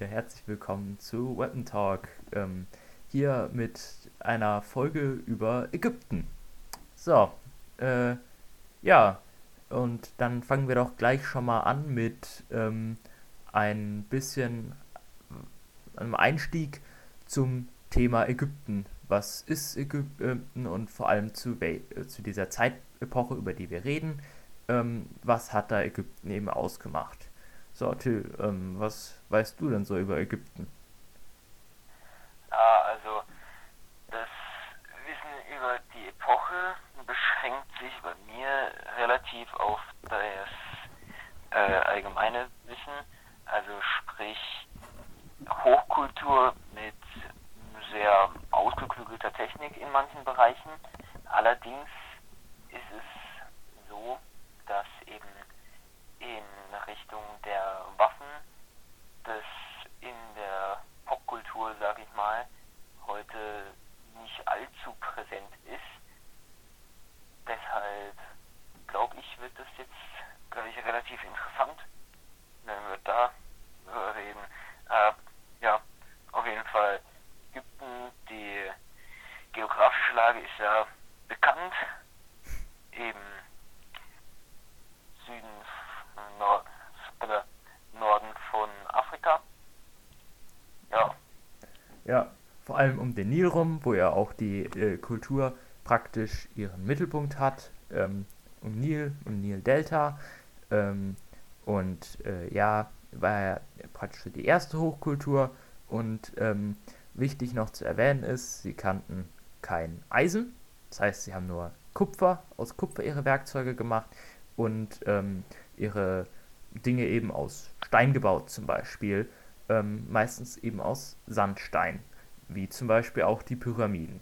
Wieder herzlich willkommen zu Weapon Talk. Ähm, hier mit einer Folge über Ägypten. So, äh, ja, und dann fangen wir doch gleich schon mal an mit ähm, ein bisschen einem Einstieg zum Thema Ägypten. Was ist Ägypten und vor allem zu, äh, zu dieser Zeitepoche, über die wir reden, ähm, was hat da Ägypten eben ausgemacht? So, Till, ähm, was weißt du denn so über Ägypten? Ja, also das Wissen über die Epoche beschränkt sich bei mir relativ auf das äh, allgemeine Wissen, also sprich Hochkultur mit sehr ausgeklügelter Technik in manchen Bereichen. Allerdings ist es so, dass eben in Richtung der Waffen das in der Popkultur, sag ich mal, heute nicht allzu präsent ist. Deshalb glaube ich, wird das jetzt gleich relativ interessant, wenn wir da reden. Äh, ja, auf jeden Fall Ägypten, die geografische Lage ist ja bekannt. Eben Süden Nord, Norden von Afrika. Ja. Ja, vor allem um den Nil rum, wo ja auch die äh, Kultur praktisch ihren Mittelpunkt hat. Ähm, um Nil, um Nil-Delta. Ähm, und äh, ja, war ja praktisch die erste Hochkultur. Und ähm, wichtig noch zu erwähnen ist, sie kannten kein Eisen. Das heißt, sie haben nur Kupfer, aus Kupfer ihre Werkzeuge gemacht und ähm, ihre Dinge eben aus Stein gebaut zum Beispiel, ähm, meistens eben aus Sandstein, wie zum Beispiel auch die Pyramiden.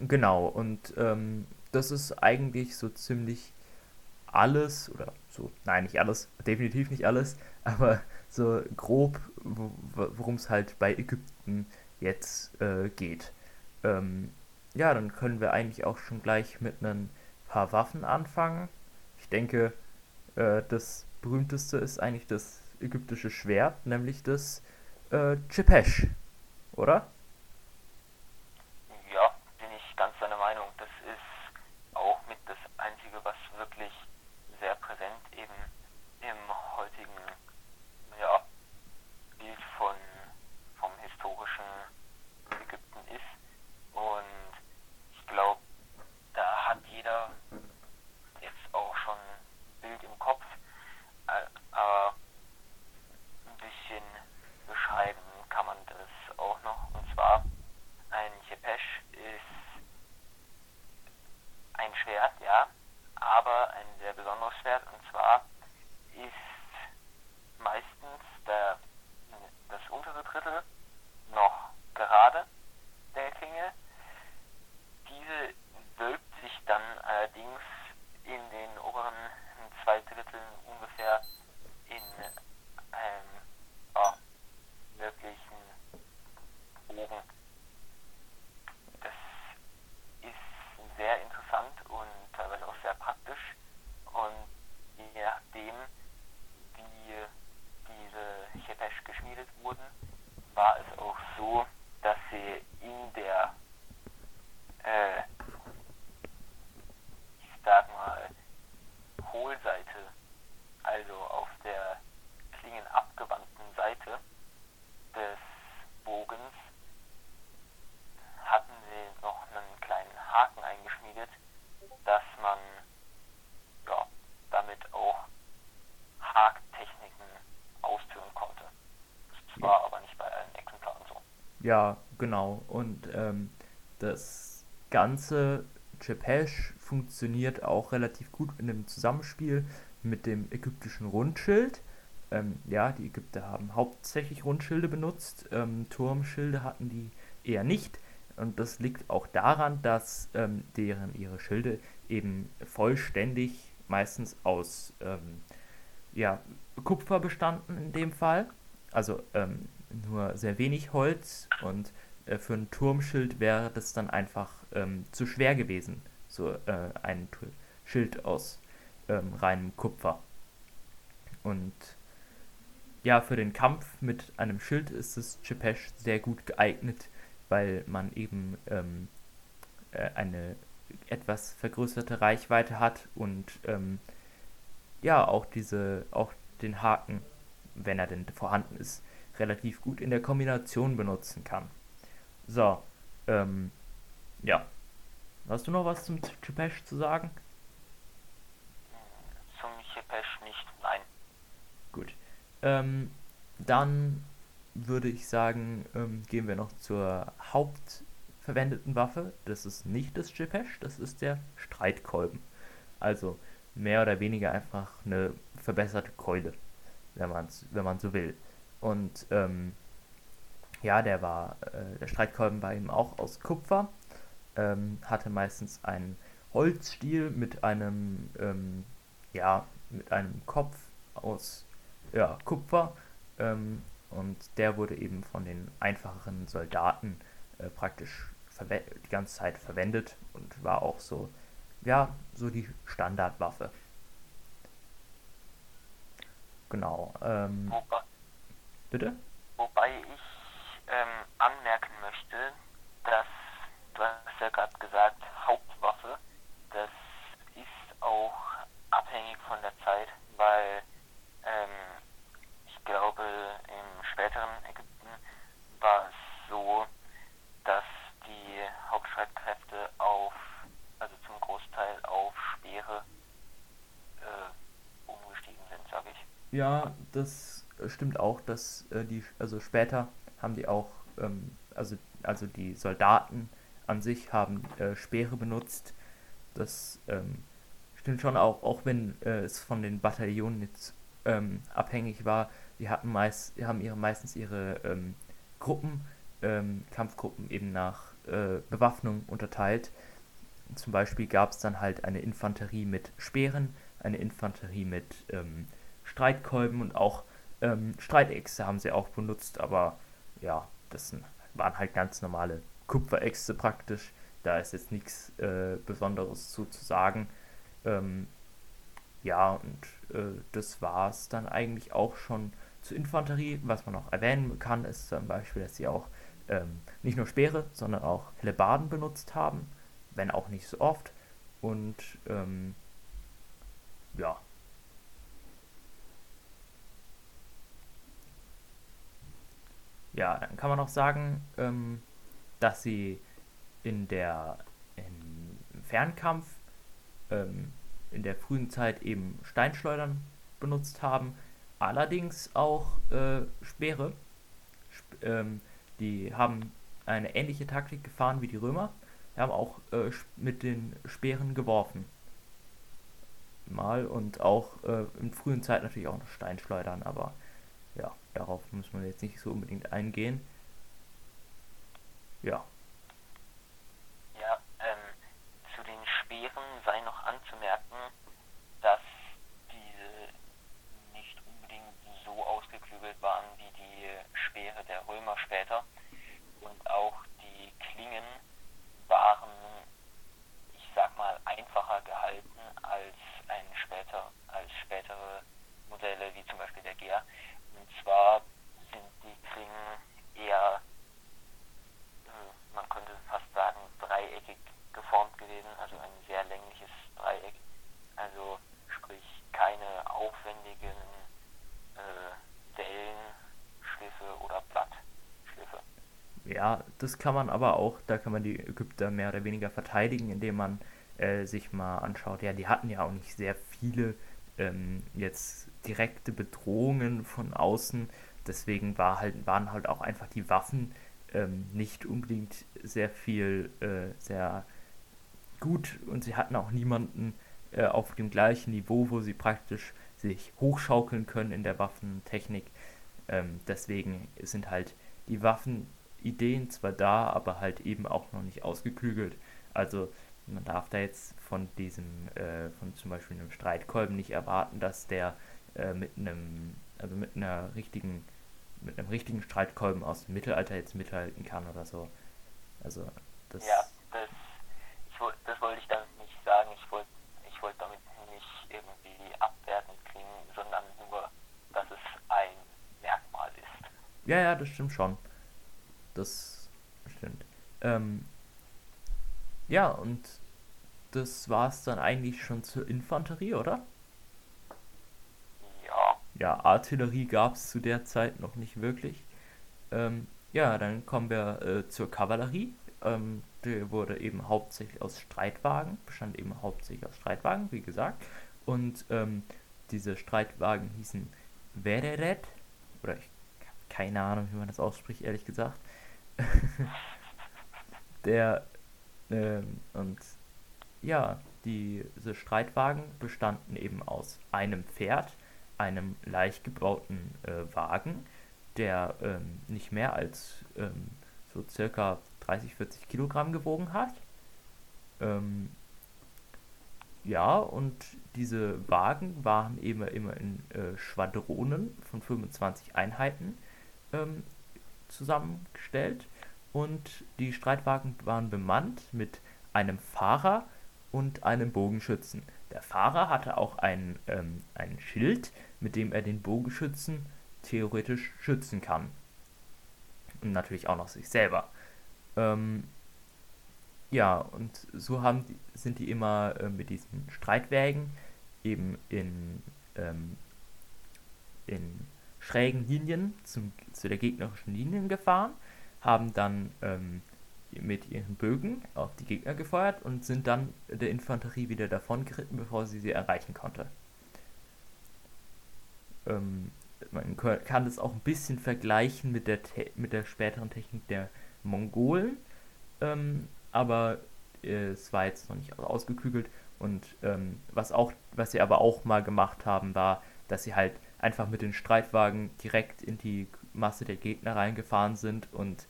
Genau, und ähm, das ist eigentlich so ziemlich alles, oder so, nein, nicht alles, definitiv nicht alles, aber so grob, worum es halt bei Ägypten jetzt äh, geht. Ähm, ja, dann können wir eigentlich auch schon gleich mit ein paar Waffen anfangen. Ich denke, äh, das berühmteste ist eigentlich das ägyptische Schwert, nämlich das äh, Chepesh, oder? Ja, bin ich ganz deiner Meinung. Das ist auch mit das Einzige, was wirklich sehr präsent eben im heutigen ja, Bild von, vom historischen Ägypten ist. Und ich glaube, da hat jeder jetzt auch schon ein Bild im Kopf, äh, aber ein bisschen beschreiben kann man das auch noch. Und zwar ein Chepesh ist ein Schwert, ja, aber ein sehr besonderes Schwert. Und zwar ist meistens der, das untere Drittel noch gerade der Klinge. Diese wölbt sich dann allerdings in den oberen zwei Dritteln ungefähr in einem oh, wirklichen Bogen. Das ist sehr interessant und teilweise auch sehr praktisch. Und je nachdem, wie diese Chepesh geschmiedet wurden, war es auch so, dass sie in der, äh, ich sag mal, Hohlseite, also auf der klingenabgewandten Seite des Bogens, hatten sie noch einen kleinen Haken eingeschmiedet, dass man ja, damit auch Haktechniken ausführen konnte. Das war aber nicht bei allen Exemplaren so. Ja, genau. Und ähm, das ganze Chepesh funktioniert auch relativ gut in dem Zusammenspiel mit dem ägyptischen Rundschild. Ähm, ja, die Ägypter haben hauptsächlich Rundschilde benutzt, ähm, Turmschilde hatten die eher nicht. Und das liegt auch daran, dass ähm, deren ihre Schilde eben vollständig meistens aus ähm, ja, Kupfer bestanden in dem Fall. Also ähm, nur sehr wenig Holz und äh, für ein Turmschild wäre das dann einfach ähm, zu schwer gewesen, so äh, ein Schild aus ähm, reinem Kupfer. Und ja, für den Kampf mit einem Schild ist das Chepesh sehr gut geeignet, weil man eben ähm, äh, eine etwas vergrößerte Reichweite hat und ähm, ja, auch diese, auch den Haken, wenn er denn vorhanden ist, relativ gut in der Kombination benutzen kann. So, ähm, ja. Hast du noch was zum Chepesh zu sagen? Zum Chepesh nicht, nein. Gut. Ähm, dann würde ich sagen, ähm, gehen wir noch zur hauptverwendeten Waffe. Das ist nicht das Chepesh, das ist der Streitkolben. Also mehr oder weniger einfach eine verbesserte Keule, wenn man wenn man so will. Und ähm, ja, der war, äh, der Streitkolben war eben auch aus Kupfer, ähm, hatte meistens einen Holzstiel mit einem, ähm, ja, mit einem Kopf aus ja, Kupfer ähm, und der wurde eben von den einfacheren Soldaten äh, praktisch die ganze Zeit verwendet und war auch so, ja, so die Standardwaffe. Genau. Ähm, Wobei, bitte? Wobei ich ähm, anmerken möchte, dass, du hast ja gerade gesagt, Hauptwaffe, das ist auch abhängig von der Zeit, weil ähm, ich glaube, im späteren Ägypten war es so, dass die Hauptstreitkräfte auf, also zum Großteil auf Speere äh, umgestiegen sind, sage ich. Ja, das stimmt auch, dass äh, die, also später haben die auch, ähm, also, also die Soldaten an sich haben äh, Speere benutzt. Das ähm, stimmt schon auch, auch wenn äh, es von den Bataillonen jetzt ähm, abhängig war. Die hatten meist, haben ihre meistens ihre ähm, Gruppen, ähm, Kampfgruppen eben nach äh, Bewaffnung unterteilt. Zum Beispiel gab es dann halt eine Infanterie mit Speeren, eine Infanterie mit ähm, Streitkolben und auch ähm, Streitäxte haben sie auch benutzt, aber ja, das waren halt ganz normale Kupferäxte praktisch. Da ist jetzt nichts äh, Besonderes zu, zu sagen. Ähm, ja, und äh, das war es dann eigentlich auch schon zur Infanterie. Was man noch erwähnen kann, ist zum Beispiel, dass sie auch ähm, nicht nur Speere, sondern auch Hellebarden benutzt haben, wenn auch nicht so oft. Und ähm, ja. Ja, dann kann man auch sagen, ähm, dass sie in der im Fernkampf ähm, in der frühen Zeit eben Steinschleudern benutzt haben, allerdings auch äh, Speere. Sp ähm, die haben eine ähnliche Taktik gefahren wie die Römer. Die haben auch äh, mit den Speeren geworfen. Mal und auch äh, in frühen Zeit natürlich auch noch Steinschleudern, aber ja, darauf muss man jetzt nicht so unbedingt eingehen. Ja. Ja, das kann man aber auch, da kann man die Ägypter mehr oder weniger verteidigen, indem man äh, sich mal anschaut. Ja, die hatten ja auch nicht sehr viele ähm, jetzt direkte Bedrohungen von außen. Deswegen war halt, waren halt auch einfach die Waffen ähm, nicht unbedingt sehr viel, äh, sehr gut und sie hatten auch niemanden äh, auf dem gleichen Niveau, wo sie praktisch sich hochschaukeln können in der Waffentechnik. Ähm, deswegen sind halt die Waffen Ideen zwar da, aber halt eben auch noch nicht ausgeklügelt. Also man darf da jetzt von diesem, äh, von zum Beispiel einem Streitkolben nicht erwarten, dass der äh, mit einem, also mit einer richtigen, mit einem richtigen Streitkolben aus dem Mittelalter jetzt mithalten kann oder so. Also das. Ja, das, ich, das wollte ich damit nicht sagen. Ich wollte, ich wollte damit nicht irgendwie abwertend klingen, sondern nur, dass es ein Ja, ja, das stimmt schon. Das stimmt. Ähm, ja, und das war es dann eigentlich schon zur Infanterie, oder? Ja, Ja, Artillerie gab es zu der Zeit noch nicht wirklich. Ähm, ja, dann kommen wir äh, zur Kavallerie. Ähm, die wurde eben hauptsächlich aus Streitwagen, bestand eben hauptsächlich aus Streitwagen, wie gesagt. Und ähm, diese Streitwagen hießen Vereret, oder ich keine Ahnung, wie man das ausspricht, ehrlich gesagt. Der, ähm, und ja, diese Streitwagen bestanden eben aus einem Pferd, einem leicht gebauten äh, Wagen, der ähm, nicht mehr als ähm, so circa 30, 40 Kilogramm gewogen hat. Ähm, ja, und diese Wagen waren eben immer in äh, Schwadronen von 25 Einheiten ähm, zusammengestellt und die Streitwagen waren bemannt mit einem Fahrer und einem Bogenschützen. Der Fahrer hatte auch ein, ähm, ein Schild, mit dem er den Bogenschützen theoretisch schützen kann. Und natürlich auch noch sich selber. Ähm, ja, und so haben sind die immer äh, mit diesen Streitwägen eben in, ähm, in schrägen Linien zum, zu der gegnerischen Linien gefahren, haben dann ähm, mit ihren Bögen auf die Gegner gefeuert und sind dann der Infanterie wieder davon geritten, bevor sie sie erreichen konnte. Ähm, man kann das auch ein bisschen vergleichen mit der, Te mit der späteren Technik der Mongolen, ähm, aber äh, es war jetzt noch nicht ausgeklügelt. Und ähm, was auch, was sie aber auch mal gemacht haben, war, dass sie halt einfach mit den Streitwagen direkt in die Masse der Gegner reingefahren sind und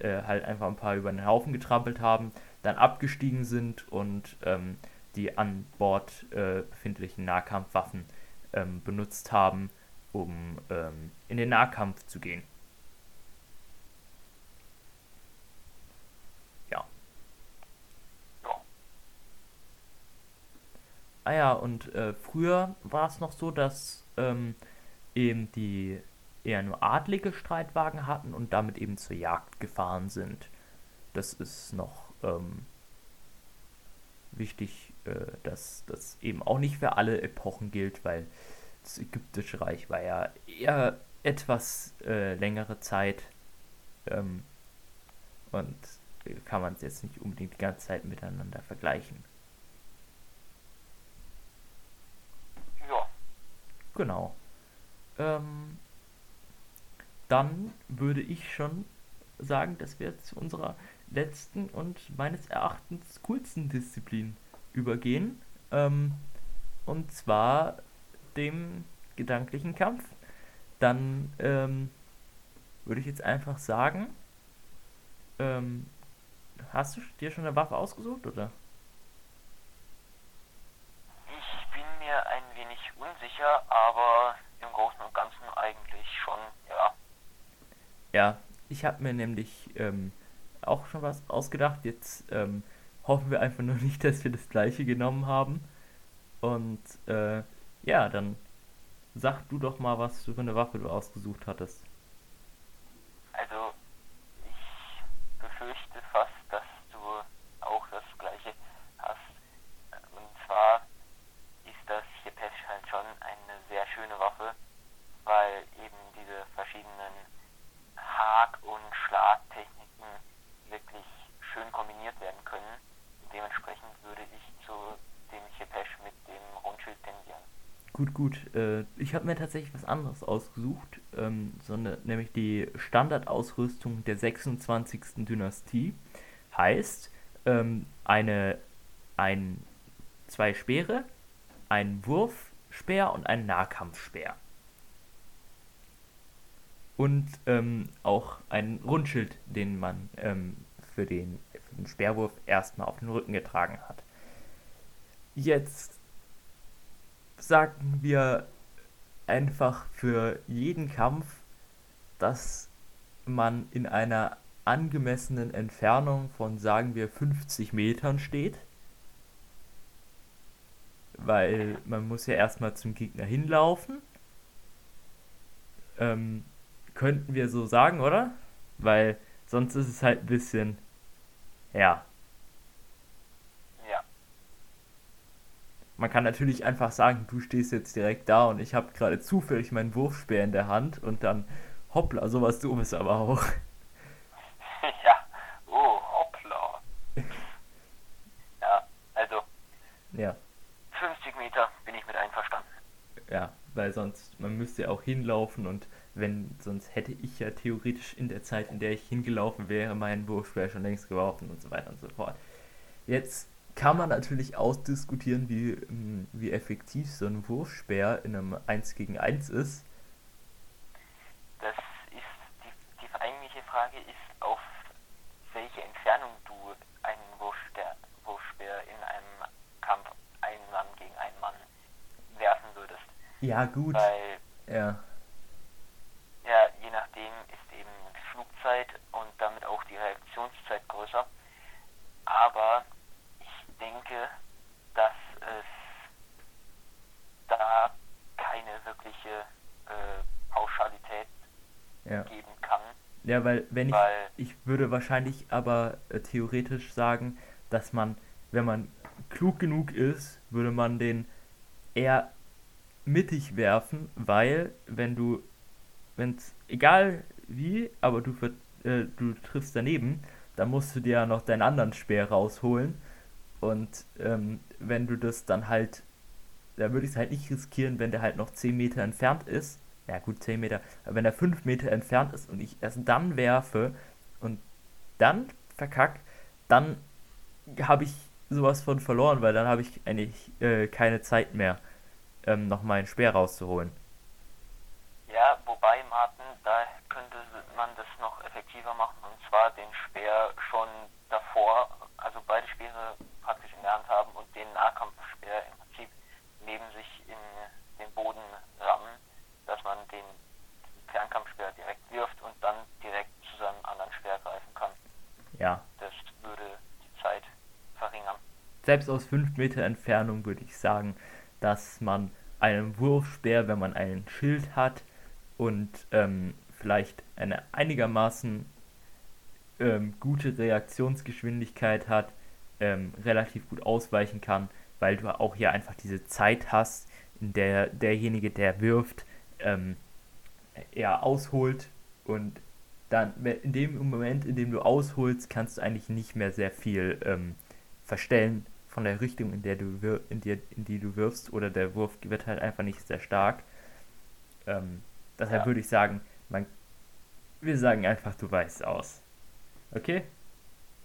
äh, halt einfach ein paar über den Haufen getrampelt haben, dann abgestiegen sind und ähm, die an Bord äh, befindlichen Nahkampfwaffen ähm, benutzt haben, um ähm, in den Nahkampf zu gehen. Ja. Ah ja, und äh, früher war es noch so, dass ähm, eben die eher nur adlige Streitwagen hatten und damit eben zur Jagd gefahren sind. Das ist noch ähm, wichtig, äh, dass das eben auch nicht für alle Epochen gilt, weil das Ägyptische Reich war ja eher etwas äh, längere Zeit ähm, und kann man es jetzt nicht unbedingt die ganze Zeit miteinander vergleichen. ja, Genau. Ähm, dann würde ich schon sagen, dass wir zu unserer letzten und meines Erachtens coolsten Disziplin übergehen. Ähm, und zwar dem gedanklichen Kampf. Dann ähm, würde ich jetzt einfach sagen, ähm, hast du dir schon eine Waffe ausgesucht, oder? ich bin mir ein wenig unsicher, aber im Großen und Ganzen eigentlich schon, ja. Ja, ich habe mir nämlich ähm, auch schon was ausgedacht. Jetzt ähm, hoffen wir einfach nur nicht, dass wir das gleiche genommen haben. Und äh, ja, dann sag du doch mal, was für eine Waffe du ausgesucht hattest. Also, ich befürchte fast, dass du auch das gleiche hast. Und zwar ist das Chepesh halt schon eine sehr schöne Waffe, weil eben diese verschiedenen Hak- und Schlagtechniken wirklich schön kombiniert werden können. Und dementsprechend würde ich zu dem Chepesh mit dem Rundschild tendieren. Gut, gut. Äh, ich habe mir tatsächlich was anderes ausgesucht, ähm, so eine, nämlich die Standardausrüstung der 26. Dynastie. Heißt, ähm, eine, ein, zwei Speere, ein Wurfspeer und ein Nahkampfspeer. Und ähm, auch ein Rundschild, den man ähm, für, den, für den Speerwurf erstmal auf den Rücken getragen hat. Jetzt sagen wir einfach für jeden Kampf, dass man in einer angemessenen Entfernung von, sagen wir, 50 Metern steht. Weil man muss ja erstmal zum Gegner hinlaufen. Ähm, könnten wir so sagen, oder? Weil sonst ist es halt ein bisschen, ja. Ja. Man kann natürlich einfach sagen, du stehst jetzt direkt da und ich habe gerade zufällig meinen Wurfspeer in der Hand und dann hoppla, sowas dummes aber auch. ja. Oh, hoppla. ja, also Ja, 50 Meter bin ich mit einverstanden. ja, weil sonst, man müsste ja auch hinlaufen und wenn, sonst hätte ich ja theoretisch in der Zeit, in der ich hingelaufen wäre, meinen Wurfspeer schon längst geworfen und so weiter und so fort. Jetzt kann man natürlich ausdiskutieren, wie, ähm, wie effektiv so ein Wurfspeer in einem 1 gegen 1 ist. Das ist die, die eigentliche Frage ist, auf welche Entfernung du einen Wurfspeer, Wurfspeer in einem Kampf einen Mann gegen einen Mann werfen würdest. Ja, gut. Weil Ja, ja, je nachdem ist eben die Flugzeit und damit auch die Reaktionszeit größer. Aber denke, dass es da keine wirkliche äh, Pauschalität ja. geben kann, Ja, weil wenn ich, weil ich würde wahrscheinlich aber äh, theoretisch sagen, dass man, wenn man klug genug ist, würde man den eher mittig werfen, weil wenn du, wenn es egal wie, aber du, äh, du triffst daneben, dann musst du dir ja noch deinen anderen Speer rausholen und ähm, wenn du das dann halt, da würde ich es halt nicht riskieren, wenn der halt noch 10 Meter entfernt ist, ja gut, 10 Meter, aber wenn er 5 Meter entfernt ist und ich erst dann werfe und dann verkack, dann habe ich sowas von verloren, weil dann habe ich eigentlich äh, keine Zeit mehr, ähm, noch meinen Speer rauszuholen. Ja, wobei, Martin, da könnte man das noch effektiver machen und zwar den Speer schon davor, also beide Speere Hand haben und den Nahkampfspeer im Prinzip neben sich in den Boden rammen, dass man den Fernkampfspeer direkt wirft und dann direkt zu seinem anderen Speer greifen kann. Ja, Das würde die Zeit verringern. selbst aus 5 Meter Entfernung würde ich sagen, dass man einen Wurfspeer, wenn man einen Schild hat und ähm, vielleicht eine einigermaßen ähm, gute Reaktionsgeschwindigkeit hat, ähm, relativ gut ausweichen kann, weil du auch hier einfach diese Zeit hast, in der derjenige, der wirft, ähm, eher ausholt und dann in dem Moment, in dem du ausholst, kannst du eigentlich nicht mehr sehr viel ähm, verstellen von der Richtung, in der du wir in, dir, in die du wirfst, oder der Wurf wird halt einfach nicht sehr stark. Ähm, deshalb Ja. würde ich sagen, man, wir sagen einfach, du weißt aus. Okay?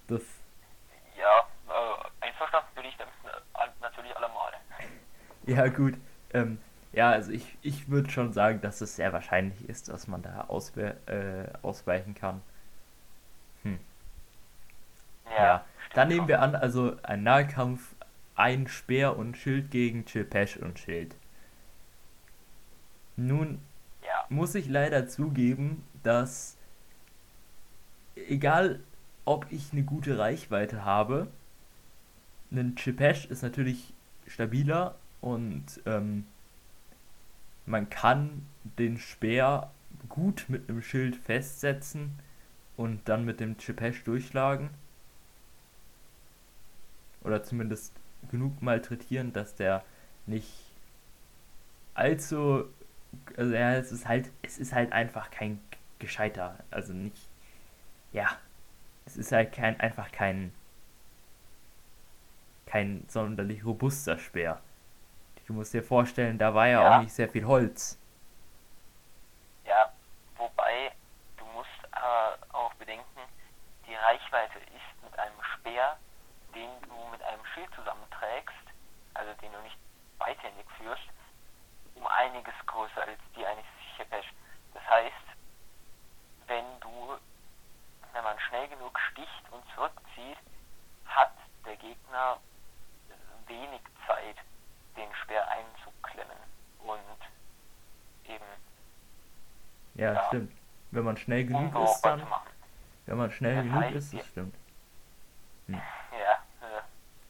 Das, Ja, äh, einverstanden bin ich damit äh, natürlich allemal. Ja gut. Ähm, ja, also ich, ich würde schon sagen, dass es sehr wahrscheinlich ist, dass man da auswe äh, ausweichen kann. Hm. Ja, stimmt dann nehmen wir an, also ein Nahkampf, ein Speer und Schild gegen Chilpesh und Schild. Nun Ja, muss ich leider zugeben, dass egal ob ich eine gute Reichweite habe, ein Chilpesh ist natürlich stabiler und ähm, man kann den Speer gut mit einem Schild festsetzen und dann mit dem Chilpesh durchschlagen. Oder zumindest genug malträtieren, dass der nicht allzu. Also ja, es ist halt, es ist halt einfach kein gescheiter, also nicht. Ja. Es ist halt kein einfach kein kein sonderlich robuster Speer. Du musst dir vorstellen, da war ja, Ja. auch nicht sehr viel Holz. ja, wobei du musst aber auch bedenken, die Reichweite ist mit einem Speer, den du mit einem Schild zusammenträgst, also den du nicht beidhändig führst, um einiges größer als die eines Chepesh. Das heißt, wenn du, wenn man schnell genug sticht und zurückzieht, hat der Gegner äh, wenig Zeit, den Speer einzuklemmen und eben Ja, Ja. stimmt. Wenn man schnell genug ist, dann. Wenn man schnell Das genug heißt, ist, das ja. stimmt. Ja, äh,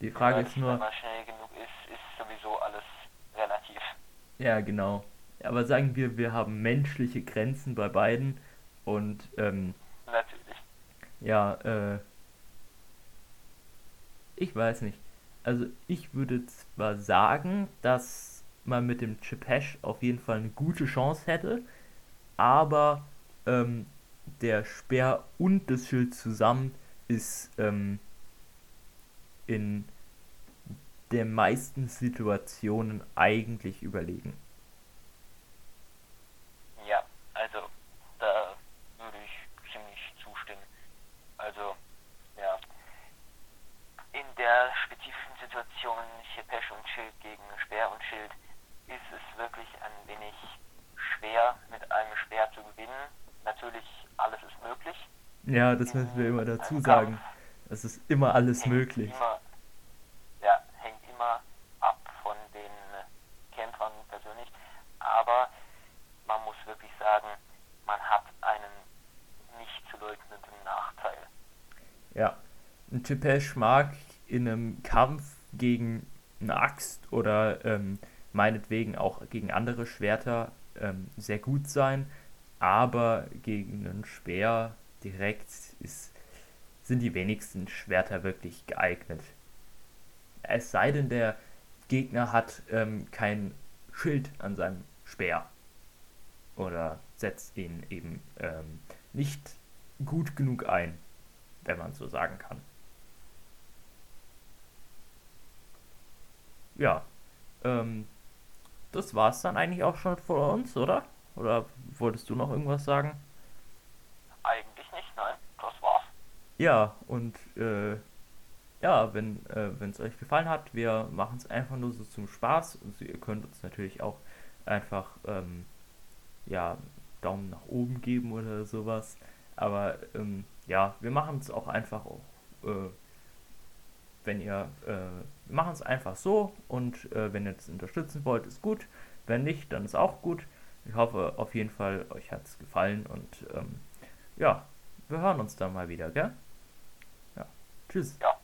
Die Frage ist nur. Wenn man schnell genug ist, ist sowieso alles relativ. Ja, genau. Aber sagen wir, wir haben menschliche Grenzen bei beiden Und ähm, Natürlich. ja, äh, ich weiß nicht. Also ich würde zwar sagen, dass man mit dem Chipesh auf jeden Fall eine gute Chance hätte, aber ähm, der Speer und das Schild zusammen ist ähm, in den meisten Situationen eigentlich überlegen. Ja, also da würde ich ziemlich zustimmen. Also, ja. In der spezifischen Situation Chepesh und Schild gegen Speer und Schild ist es wirklich ein wenig schwer, mit einem Speer zu gewinnen. Natürlich, alles ist möglich. Ja, das müssen wir immer dazu sagen. Es ist immer alles hängt möglich. Immer, ja, hängt immer ab von den Kämpfern persönlich. Aber man muss wirklich sagen, man hat einen nicht zu leugnenden Nachteil. Ja, ein Chipesh mag in einem Kampf gegen eine Axt oder ähm, meinetwegen auch gegen andere Schwerter ähm, sehr gut sein, aber gegen einen Speer direkt ist, sind die wenigsten Schwerter wirklich geeignet. Es sei denn, der Gegner hat ähm, kein Schild an seinem Speer oder setzt ihn eben ähm, nicht gut genug ein, wenn man so sagen kann. Ja, ähm, das war's dann eigentlich auch schon von uns, oder? Oder wolltest du noch irgendwas sagen? Eigentlich nicht, nein, das war's. Ja, und äh, ja, wenn äh, es euch gefallen hat, wir machen es einfach nur so zum Spaß. Also ihr könnt uns natürlich auch einfach ähm, ja, Daumen nach oben geben oder sowas. Aber ähm, ja, wir machen es auch einfach auch, äh, wenn ihr, äh, machen es einfach so und äh, wenn ihr es unterstützen wollt, ist gut. Wenn nicht, dann ist auch gut. Ich hoffe auf jeden Fall, euch hat es gefallen und ähm, ja, wir hören uns dann mal wieder, gell? Ja, tschüss. Ja.